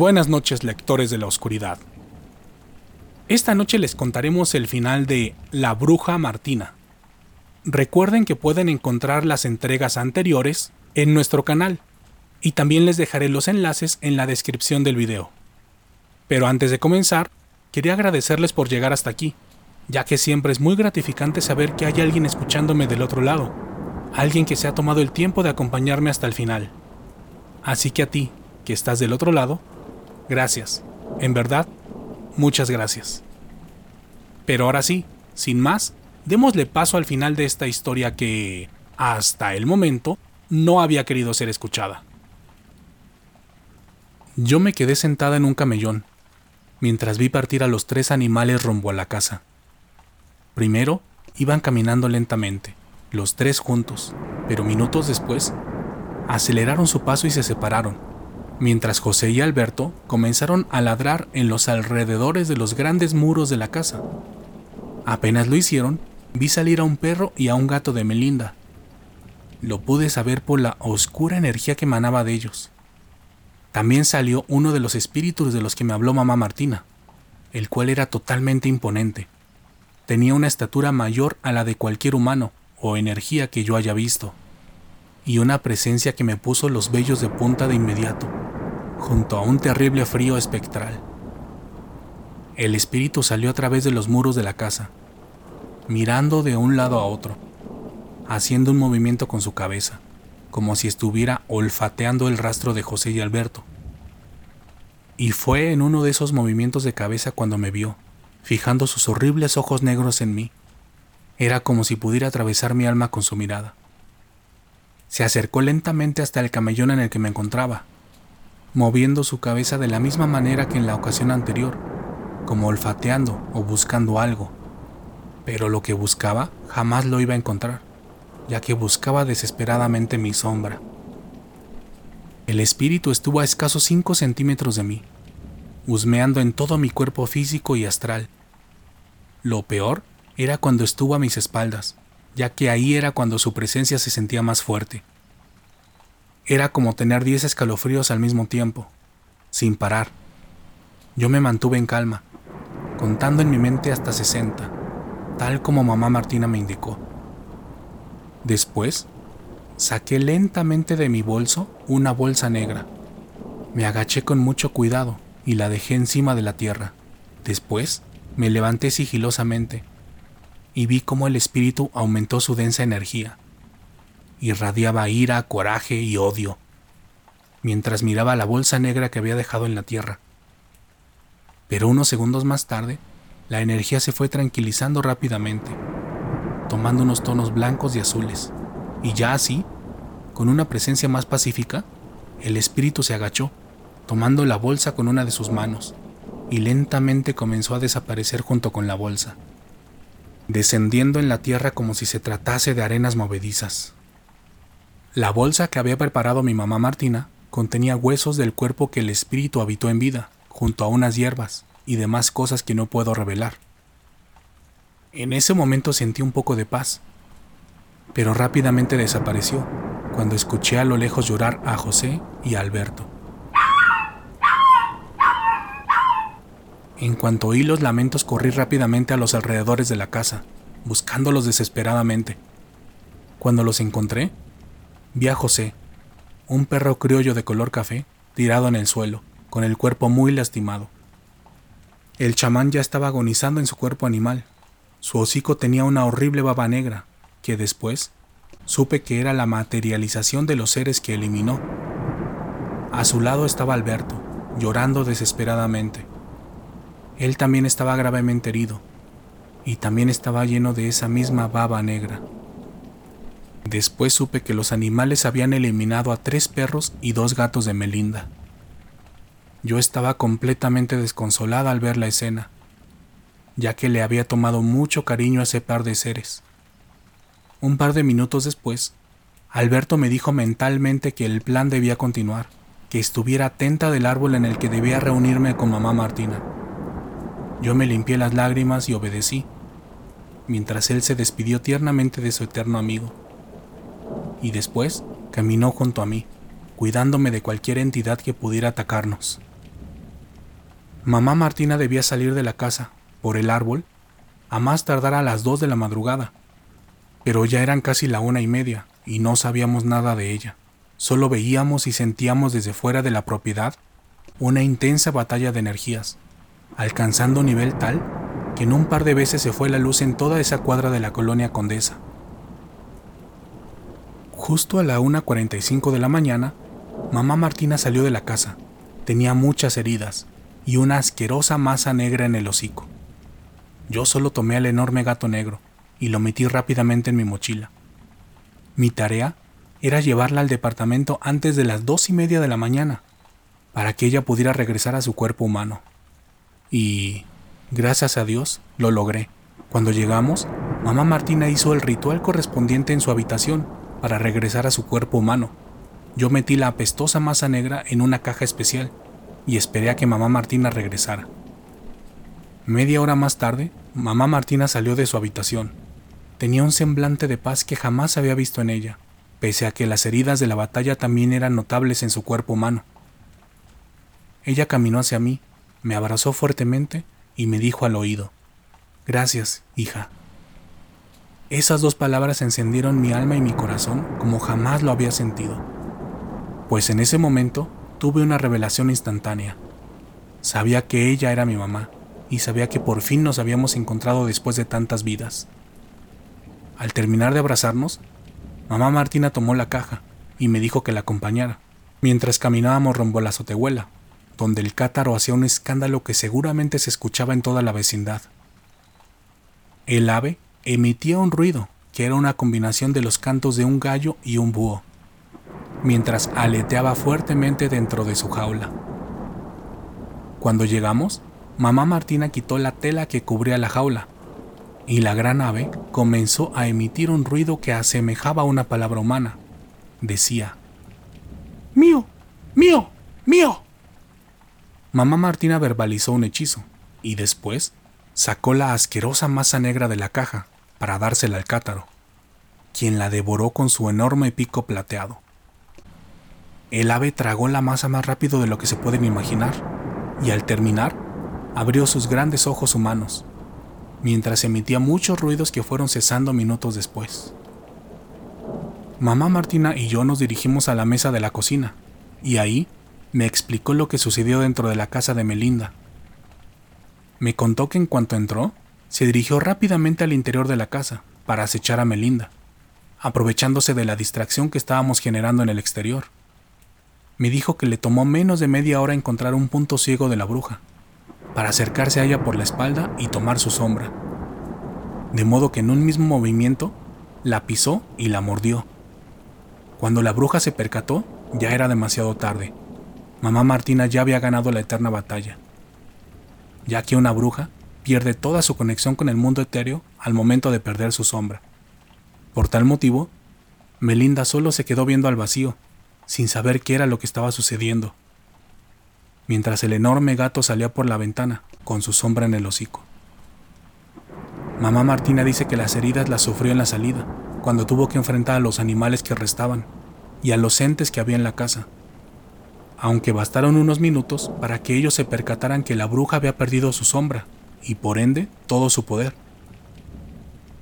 Buenas noches lectores de la oscuridad. Esta noche les contaremos el final de La Bruja Martina. Recuerden que pueden encontrar las entregas anteriores en nuestro canal y también les dejaré los enlaces en la descripción del video. Pero antes de comenzar, quería agradecerles por llegar hasta aquí, ya que siempre es muy gratificante saber que hay alguien escuchándome del otro lado, alguien que se ha tomado el tiempo de acompañarme hasta el final. Así que a ti, que estás del otro lado, gracias. En verdad, muchas gracias. Pero ahora sí, sin más, démosle paso al final de esta historia que, hasta el momento, no había querido ser escuchada. Yo me quedé sentada en un camellón, mientras vi partir a los tres animales rumbo a la casa. Primero, iban caminando lentamente, los tres juntos, pero minutos después, aceleraron su paso y se separaron, mientras José y Alberto comenzaron a ladrar en los alrededores de los grandes muros de la casa. Apenas lo hicieron, vi salir a un perro y a un gato de Melinda. Lo pude saber por la oscura energía que emanaba de ellos. También salió uno de los espíritus de los que me habló mamá Martina, el cual era totalmente imponente. Tenía una estatura mayor a la de cualquier humano o energía que yo haya visto, y una presencia que me puso los vellos de punta de inmediato, junto a un terrible frío espectral. El espíritu salió a través de los muros de la casa, mirando de un lado a otro, haciendo un movimiento con su cabeza como si estuviera olfateando el rastro de José y Alberto. Y fue en uno de esos movimientos de cabeza cuando me vio, fijando sus horribles ojos negros en mí. Era como si pudiera atravesar mi alma con su mirada. Se acercó lentamente hasta el camellón en el que me encontraba, moviendo su cabeza de la misma manera que en la ocasión anterior, como olfateando o buscando algo. Pero lo que buscaba jamás lo iba a encontrar ya que buscaba desesperadamente mi sombra. El espíritu estuvo a escasos 5 centímetros de mí, husmeando en todo mi cuerpo físico y astral. Lo peor era cuando estuvo a mis espaldas, ya que ahí era cuando su presencia se sentía más fuerte. Era como tener 10 escalofríos al mismo tiempo, sin parar. Yo me mantuve en calma, contando en mi mente hasta 60, tal como mamá Martina me indicó. Después, saqué lentamente de mi bolso una bolsa negra. Me agaché con mucho cuidado y la dejé encima de la tierra. Después, me levanté sigilosamente y vi cómo el espíritu aumentó su densa energía. Irradiaba ira, coraje y odio, mientras miraba la bolsa negra que había dejado en la tierra. Pero unos segundos más tarde, la energía se fue tranquilizando rápidamente tomando unos tonos blancos y azules. Y ya así, con una presencia más pacífica, el espíritu se agachó, tomando la bolsa con una de sus manos, y lentamente comenzó a desaparecer junto con la bolsa, descendiendo en la tierra como si se tratase de arenas movedizas. La bolsa que había preparado mi mamá Martina contenía huesos del cuerpo que el espíritu habitó en vida, junto a unas hierbas y demás cosas que no puedo revelar. En ese momento sentí un poco de paz, pero rápidamente desapareció cuando escuché a lo lejos llorar a José y a Alberto. En cuanto oí los lamentos corrí rápidamente a los alrededores de la casa, buscándolos desesperadamente. Cuando los encontré, vi a José, un perro criollo de color café, tirado en el suelo, con el cuerpo muy lastimado. El chamán ya estaba agonizando en su cuerpo animal, su hocico tenía una horrible baba negra, que después supe que era la materialización de los seres que eliminó. A su lado estaba Alberto, llorando desesperadamente. Él también estaba gravemente herido, y también estaba lleno de esa misma baba negra. Después supe que los animales habían eliminado a tres perros y dos gatos de Melinda. Yo estaba completamente desconsolada al ver la escena ya que le había tomado mucho cariño a ese par de seres. Un par de minutos después, Alberto me dijo mentalmente que el plan debía continuar, que estuviera atenta del árbol en el que debía reunirme con mamá Martina. Yo me limpié las lágrimas y obedecí, mientras él se despidió tiernamente de su eterno amigo. Y después caminó junto a mí, cuidándome de cualquier entidad que pudiera atacarnos. Mamá Martina debía salir de la casa, por el árbol, a más tardar a las dos de la madrugada, pero ya eran casi la una y media y no sabíamos nada de ella. Solo veíamos y sentíamos desde fuera de la propiedad una intensa batalla de energías, alcanzando un nivel tal que en un par de veces se fue la luz en toda esa cuadra de la colonia Condesa. Justo a la 1.45 de la mañana, mamá Martina salió de la casa. Tenía muchas heridas y una asquerosa masa negra en el hocico. Yo solo tomé al enorme gato negro y lo metí rápidamente en mi mochila. Mi tarea era llevarla al departamento antes de las dos y media de la mañana, para que ella pudiera regresar a su cuerpo humano. Y, gracias a Dios, lo logré. Cuando llegamos, mamá Martina hizo el ritual correspondiente en su habitación para regresar a su cuerpo humano. Yo metí la apestosa masa negra en una caja especial y esperé a que mamá Martina regresara. Media hora más tarde, mamá Martina salió de su habitación Tenía un semblante de paz que jamás había visto en ella, pese a que las heridas de la batalla también eran notables en su cuerpo humano. Ella caminó hacia mí, me abrazó fuertemente y me dijo al oído, Gracias, hija. Esas dos palabras encendieron mi alma y mi corazón como jamás lo había sentido, pues en ese momento tuve una revelación instantánea. Sabía que ella era mi mamá y sabía que por fin nos habíamos encontrado después de tantas vidas. Al terminar de abrazarnos, mamá Martina tomó la caja y me dijo que la acompañara, mientras caminábamos rumbo a la azotehuela, donde el cátaro hacía un escándalo que seguramente se escuchaba en toda la vecindad. El ave emitía un ruido que era una combinación de los cantos de un gallo y un búho, mientras aleteaba fuertemente dentro de su jaula. Cuando llegamos, mamá Martina quitó la tela que cubría la jaula y la gran ave comenzó a emitir un ruido que asemejaba una palabra humana. Decía, Mío, mío, mío. Mamá Martina verbalizó un hechizo y después sacó la asquerosa masa negra de la caja para dársela al cátaro, quien la devoró con su enorme pico plateado. El ave tragó la masa más rápido de lo que se pueden imaginar y al terminar abrió sus grandes ojos humanos mientras emitía muchos ruidos que fueron cesando minutos después. Mamá Martina y yo nos dirigimos a la mesa de la cocina, y ahí me explicó lo que sucedió dentro de la casa de Melinda. Me contó que en cuanto entró, se dirigió rápidamente al interior de la casa para acechar a Melinda, aprovechándose de la distracción que estábamos generando en el exterior. Me dijo que le tomó menos de media hora encontrar un punto ciego de la bruja, para acercarse a ella por la espalda y tomar su sombra. De modo que en un mismo movimiento la pisó y la mordió. Cuando la bruja se percató, ya era demasiado tarde. Mamá Martina ya había ganado la eterna batalla, ya que una bruja pierde toda su conexión con el mundo etéreo al momento de perder su sombra. Por tal motivo, Melinda solo se quedó viendo al vacío, sin saber qué era lo que estaba sucediendo mientras el enorme gato salía por la ventana, con su sombra en el hocico. Mamá Martina dice que las heridas las sufrió en la salida, cuando tuvo que enfrentar a los animales que restaban y a los entes que había en la casa, aunque bastaron unos minutos para que ellos se percataran que la bruja había perdido su sombra y por ende todo su poder,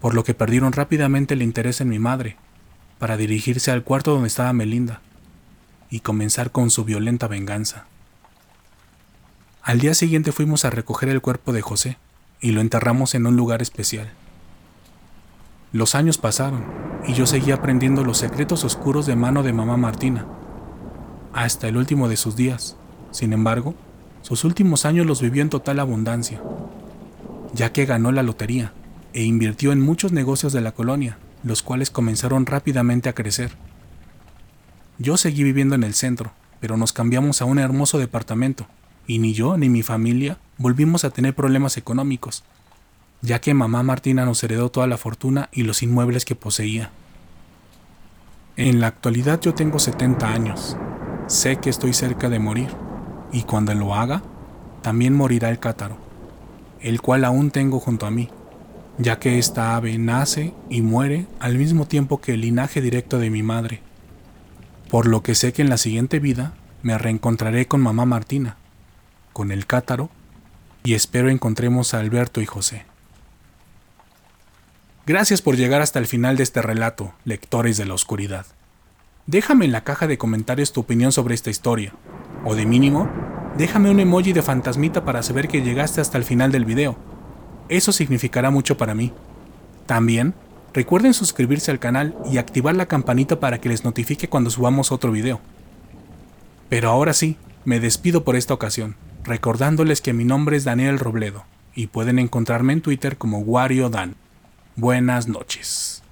por lo que perdieron rápidamente el interés en mi madre, para dirigirse al cuarto donde estaba Melinda y comenzar con su violenta venganza. Al día siguiente fuimos a recoger el cuerpo de José y lo enterramos en un lugar especial. Los años pasaron y yo seguía aprendiendo los secretos oscuros de mano de mamá Martina, hasta el último de sus días. Sin embargo, sus últimos años los vivió en total abundancia, ya que ganó la lotería e invirtió en muchos negocios de la colonia, los cuales comenzaron rápidamente a crecer. Yo seguí viviendo en el centro, pero nos cambiamos a un hermoso departamento y ni yo ni mi familia volvimos a tener problemas económicos, ya que mamá Martina nos heredó toda la fortuna y los inmuebles que poseía. En la actualidad yo tengo 70 años, sé que estoy cerca de morir, y cuando lo haga, también morirá el cátaro, el cual aún tengo junto a mí, ya que esta ave nace y muere al mismo tiempo que el linaje directo de mi madre, por lo que sé que en la siguiente vida me reencontraré con mamá Martina, con el cátaro y espero encontremos a Alberto y José. Gracias por llegar hasta el final de este relato, lectores de la oscuridad. Déjame en la caja de comentarios tu opinión sobre esta historia, o de mínimo, déjame un emoji de fantasmita para saber que llegaste hasta el final del video. Eso significará mucho para mí. También, recuerden suscribirse al canal y activar la campanita para que les notifique cuando subamos otro video. Pero ahora sí, me despido por esta ocasión, recordándoles que mi nombre es Daniel Robledo y pueden encontrarme en Twitter como Wario Dan. Buenas noches.